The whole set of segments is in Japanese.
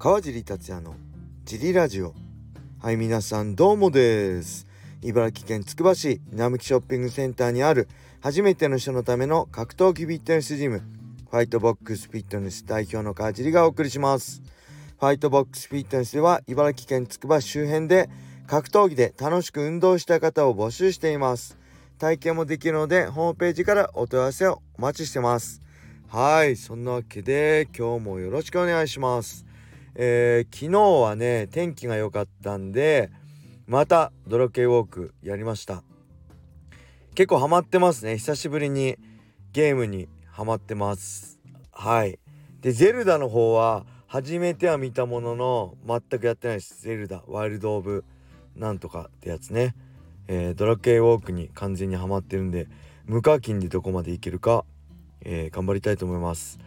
川尻達也のジリラジオ。はい皆さんどうもです。茨城県つくば市並木ショッピングセンターにある初めての人のための格闘技フィットネスジムファイトボックスフィットネス代表の川尻がお送りします。ファイトボックスフィットネスでは茨城県つくば市周辺で格闘技で楽しく運動した方を募集しています。体験もできるのでホームページからお問い合わせをお待ちしてます。はいそんなわけで今日もよろしくお願いします。えー、昨日はね天気が良かったんでまたドラケウォークやりました。結構ハマってますね。久しぶりにゲームにハマってます。はい。でゼルダの方は初めては見たものの全くやってないです。ゼルダワイルド・オブなんとかってやつね、えー、ドラケイウォークに完全にハマってるんで無課金でどこまでいけるか、えー、頑張りたいと思います。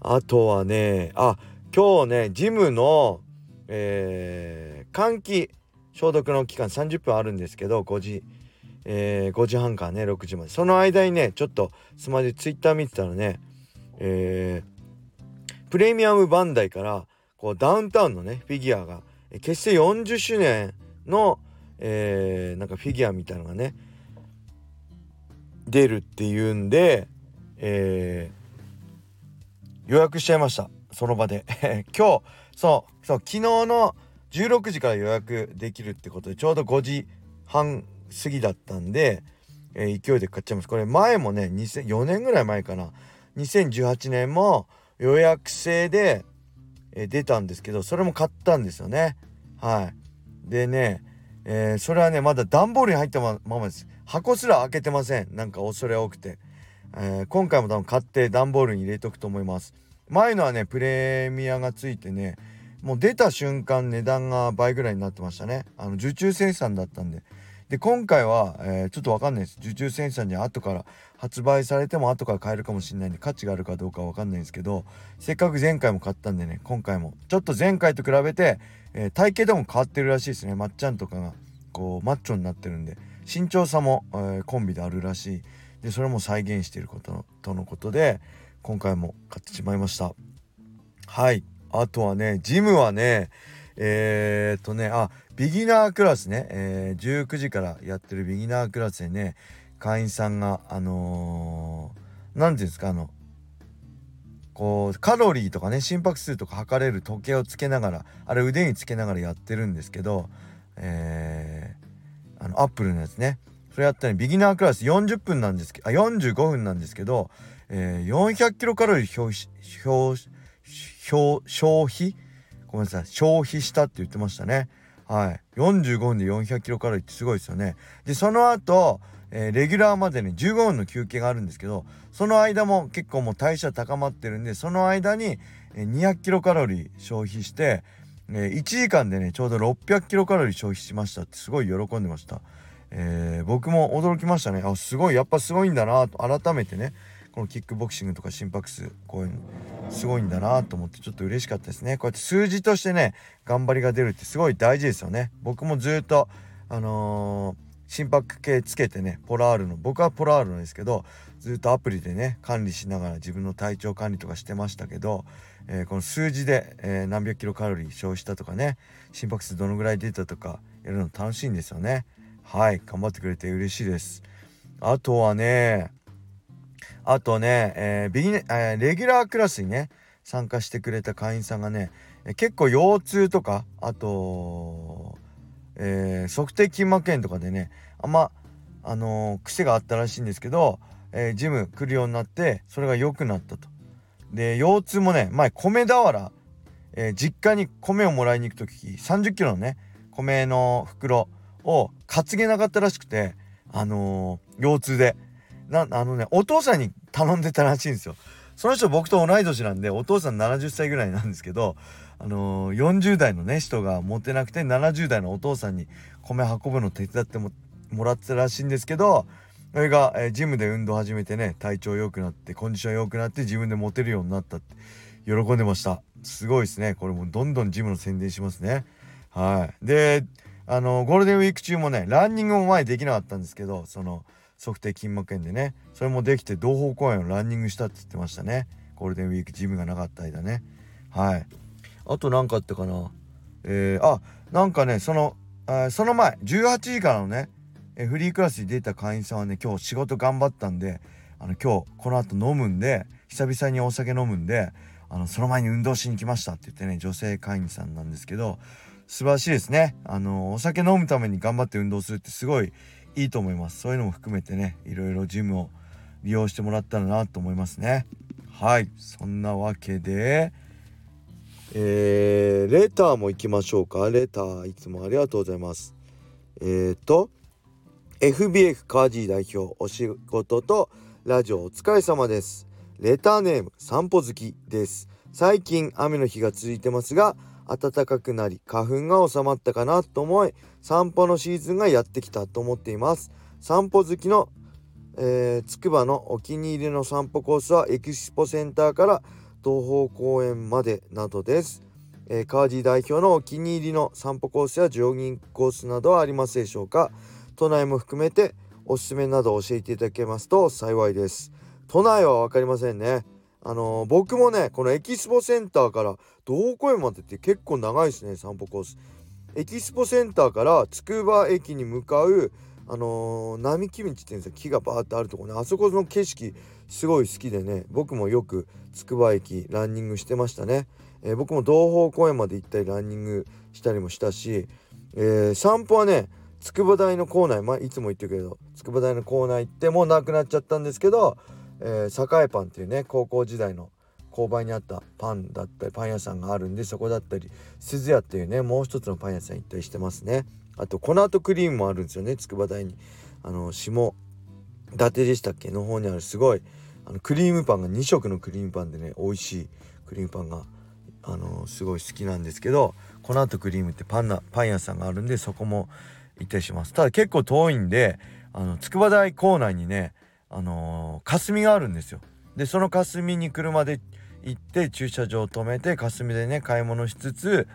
あとはねあ今日ねジムの、えー、換気消毒の期間30分あるんですけど5時、えー、5時半からね6時までその間にねちょっとスマホでツイッター見てたらね、えー、プレミアムバンダイからこうダウンタウンのねフィギュアが結成40周年の、えー、なんかフィギュアみたいのがね出るっていうんで、えー、予約しちゃいました。その場で。今日そうそう昨日の16時から予約できるってことでちょうど5時半過ぎだったんで、えー、勢いで買っちゃいます。これ前もね4年ぐらい前かな。2018年も予約制で、えー、出たんですけどそれも買ったんですよね。はい。でね、えー、それはねまだ段ボールに入ったままです。箱すら開けてません。なんか恐れ多くて、え今回も多分買って段ボールに入れとくと思います。前のはねプレミアがついてねもう出た瞬間値段が倍ぐらいになってましたね。あの受注生産だったんで。で今回は、えー、ちょっとわかんないです。受注生産に後から発売されても後から買えるかもしれないんで価値があるかどうかわかんないんですけどせっかく前回も買ったんでね今回も。ちょっと前回と比べて、えー、体型でも変わってるらしいですね。まっちゃんとかがこうマッチョになってるんで。身長差も、えー、コンビであるらしい。でそれも再現してることとのことで今回も買ってしまいました。はい。あとはねジムはねえー、っとねあビギナークラスね、えー、19時からやってるビギナークラスでね会員さんがあの何、ー、て言うんですかあのこうカロリーとかね心拍数とか測れる時計をつけながらあれ腕につけながらやってるんですけどえー、あのアップルのやつね。それやったらビギナークラス40分なんですけどあ45分なんですけどえー、400キロカロリー消費？ごめんなさい。消費したって言ってましたね。はい。45分で400キロカロリーってすごいですよね。でその後、えー、レギュラーまでね15分の休憩があるんですけどその間も結構もう代謝高まってるんでその間に200キロカロリー消費して、えー、1時間でねちょうど600キロカロリー消費しましたってすごい喜んでました、えー、僕も驚きましたね。あすごい。やっぱすごいんだなと改めてね。このキックボクシングとか心拍数こういうのすごいんだなと思ってちょっと嬉しかったですね。こうやって数字としてね頑張りが出るってすごい大事ですよね。僕もずっとあのー、心拍計つけてねポラールの僕はポラールなんですけどずっとアプリでね管理しながら自分の体調管理とかしてましたけど、えー、この数字で、えー、何百キロカロリー消費したとかね心拍数どのぐらい出たとかやるの楽しいんですよね。はい頑張ってくれて嬉しいです。あとはねあとね、えー、ビギネ、えー、レギュラークラスにね参加してくれた会員さんがね、結構腰痛とかあと、えー、測定筋膜炎とかでねあんまあのー、癖があったらしいんですけど、えー、ジム来るようになってそれが良くなったと。で腰痛もね前米俵、えー、実家に米をもらいに行く時30キロのね米の袋を担げなかったらしくてあの腰痛で。なあのねお父さんに頼んでたらしいんですよ。その人僕と同い年なんでお父さん70歳ぐらいなんですけどあのー、40代のね人が持ってなくて70代のお父さんに米運ぶの手伝ってももらってたらしいんですけどそれが、えー、ジムで運動始めてね体調良くなってコンディション良くなって自分で持てるようになったって喜んでました。すごいですね。これもどんどんジムの宣伝しますね。はい。であのー、ゴールデンウィーク中もねランニングも前できなかったんですけどその測定筋膜炎でね。それもできて同方公園をランニングしたって言ってましたね。ゴールデンウィークジムがなかった間ね。はい。あと何かあったかな。えー、あなんかねそのその前18時からのねフリークラスに出た会員さんはね今日仕事頑張ったんであの今日この後飲むんで久々にお酒飲むんであのその前に運動しに来ましたって言ってね女性会員さんなんですけど素晴らしいですね。あのお酒飲むために頑張って運動するってすごいいいと思います。そういうのも含めてねいろいろジムを利用してもらったらなと思いますね。はい。そんなわけでえー、レターも行きましょうか。レターいつもありがとうございます。えっ、ー、と FBF カージー代表お仕事とラジオお疲れ様です。レターネーム散歩好きです。最近雨の日が続いてますが暖かくなり花粉が収まったかなと思い散歩のシーズンがやってきたと思っています。散歩好きのえつくばのお気に入りの散歩コースはエキスポセンターから東方公園までなどです、えー、川地代表のお気に入りの散歩コースやジョギングコースなどはありますでしょうか。都内も含めておすすめなど教えていただけますと幸いです。都内は分かりませんね。あのー、僕もねこのエキスポセンターから東方公園までって結構長いですね。散歩コース。エキスポセンターからつくば駅に向かうあのー、並木道っていうんですよ木がバーってあるとこねあそこの景色すごい好きでね僕もよくつくば駅ランニングしてましたね、えー、僕も東方公園まで行ったりランニングしたりもしたし、えー、散歩はね筑波大の構内、まあ、いつも言ってるけど筑波大の構内行ってもうなくなっちゃったんですけど、えー、栄パンっていうね高校時代の購買にあったパンだったりパン屋さんがあるんでそこだったり鈴屋っていうねもう一つのパン屋さん行ったりしてますね。あと粉とクリームもあるんですよね筑波大に。あの下伊達でしたっけ？の方にあるすごいあのクリームパンが2色のクリームパンでね美味しいクリームパンがあのすごい好きなんですけど粉とクリームってパンなパン屋さんがあるんでそこも行ったりします。ただ結構遠いんであの筑波大構内にねあのー、霞があるんですよ。でその霞に車で行って駐車場を止めて霞でね買い物しつつ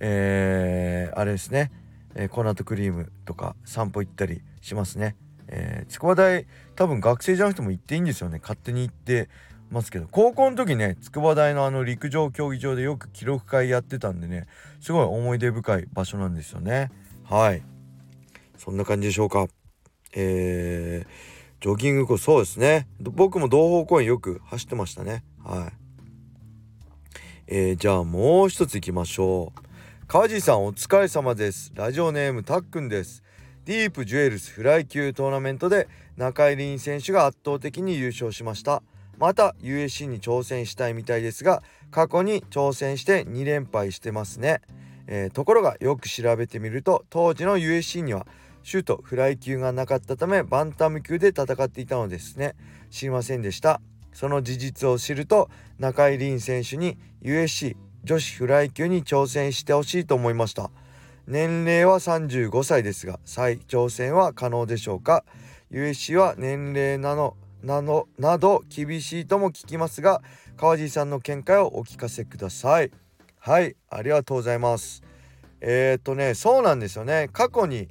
えー、あれですね、えー、粉とクリームとか散歩行ったりしますね。えー、筑波大多分学生じゃなくても行っていいんですよね。勝手に行ってますけど。高校の時ね筑波大のあの陸上競技場でよく記録会やってたんでねすごい思い出深い場所なんですよね。はい。そんな感じでしょうか。えー、ジョギングコースそうですね。僕も同方公園よく走ってましたね。はい。えー、じゃあもう一つ行きましょう。川地さんお疲れ様です。ラジオネームたっくんです。ディープジュエルスフライ級トーナメントで中井凛選手が圧倒的に優勝しました。また USC に挑戦したいみたいですが過去に挑戦して2連敗してますね、えー、ところがよく調べてみると当時の USC にはシュートフライ級がなかったためバンタム級で戦っていたのですね。知りませんでした。その事実を知ると中井凛選手に USC 女子フライ級に挑戦してほしいと思いました。年齢は35歳ですが再挑戦は可能でしょうか？USC は年齢なのなのなど厳しいとも聞きますが川地さんの見解をお聞かせください。はいありがとうございます。えー、っとねそうなんですよね。過去に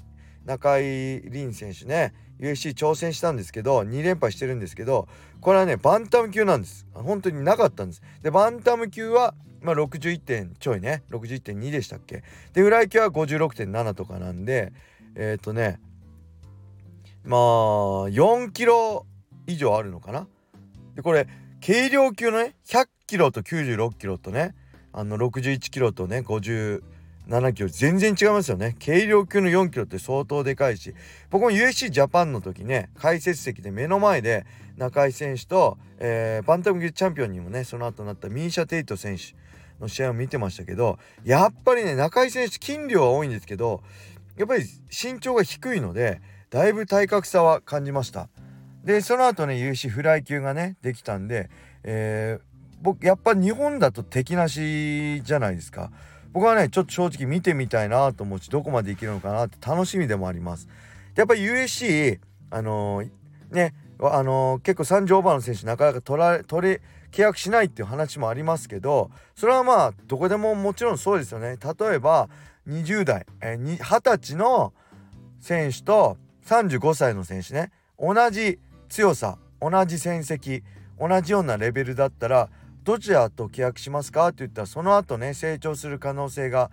中井凛選手ね USC 挑戦したんですけど2連敗してるんですけどこれはねバンタム級なんです。本当になかったんです。でバンタム級はまあ、61点ちょいね。61.2でしたっけ。でフライ級は56.7とかなんでえっ、ー、とねまあ4キロ以上あるのかな。でこれ軽量級のね100キロと96キロとねあの61キロとね50 7キロ全然違いますよね。軽量級の4キロって相当でかいし。僕も USC ジャパンの時ね解説席で目の前で中井選手と、えー、バンタム級チャンピオンにもねその後なったミーシャ・テイト選手の試合を見てましたけどやっぱりね中井選手筋量は多いんですけどやっぱり身長が低いのでだいぶ体格差は感じました。でその後ね UC フライ級がねできたんで、えー、僕やっぱ日本だと敵なしじゃないですか。僕はねちょっと正直見てみたいなと思うしどこまでいけるのかなって楽しみでもあります。やっぱり USC あのー、ねあのー、結構3オーバーの選手なかなか取ら取れ契約しないっていう話もありますけどそれはまあどこでももちろんそうですよね。例えば20代、えー、20歳の選手と35歳の選手ね。同じ強さ同じ戦績同じようなレベルだったらどちらと契約しますか？って言ったらその後ね成長する可能性が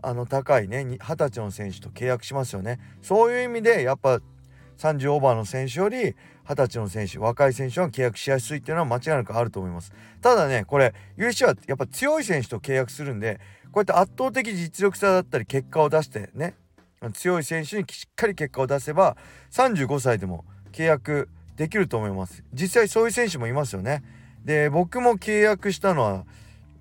あの高いね二十歳の選手と契約しますよね。そういう意味でやっぱ30オーバーの選手より20歳の選手若い選手は契約しやすいっていうのは間違いなくあると思います。ただねこれ USC はやっぱ強い選手と契約するんでこうやって圧倒的実力差だったり結果を出してね強い選手にしっかり結果を出せば35歳でも契約できると思います。実際そういう選手もいますよね。で僕も契約したのは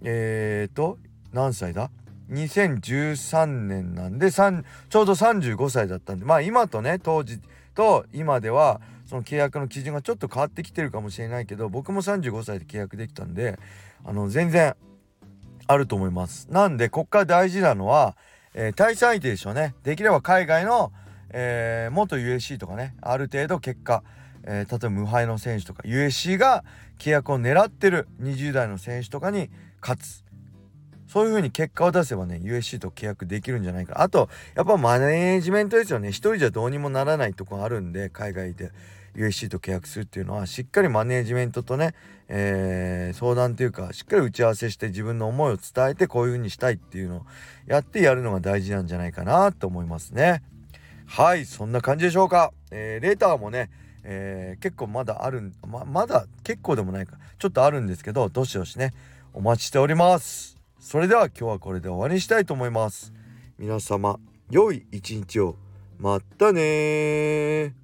え、ー、と何歳だ？2013年なんでちょうど35歳だったんでまあ今とね当時と今ではその契約の基準がちょっと変わってきてるかもしれないけど僕も35歳で契約できたんであの全然あると思います。なんでこっから大事なのは、えー、対戦相手でしょうね。できれば海外の、えー、元 USC とかねある程度結果えー、例えば無敗の選手とか USC が契約を狙ってる20代の選手とかに勝つ。そういう風に結果を出せばね USC と契約できるんじゃないか。あとやっぱマネージメントですよね。一人じゃどうにもならないとこあるんで海外で USC と契約するっていうのはしっかりマネージメントとね、えー、相談というかしっかり打ち合わせして自分の思いを伝えてこういう風にしたいっていうのをやってやるのが大事なんじゃないかなと思いますね。はいそんな感じでしょうか、えー、レーターもねえー、結構まだあるままだ結構でもないか。ちょっとあるんですけどどしどしねお待ちしております。それでは今日はこれで終わりにしたいと思います。皆様良い一日を。またね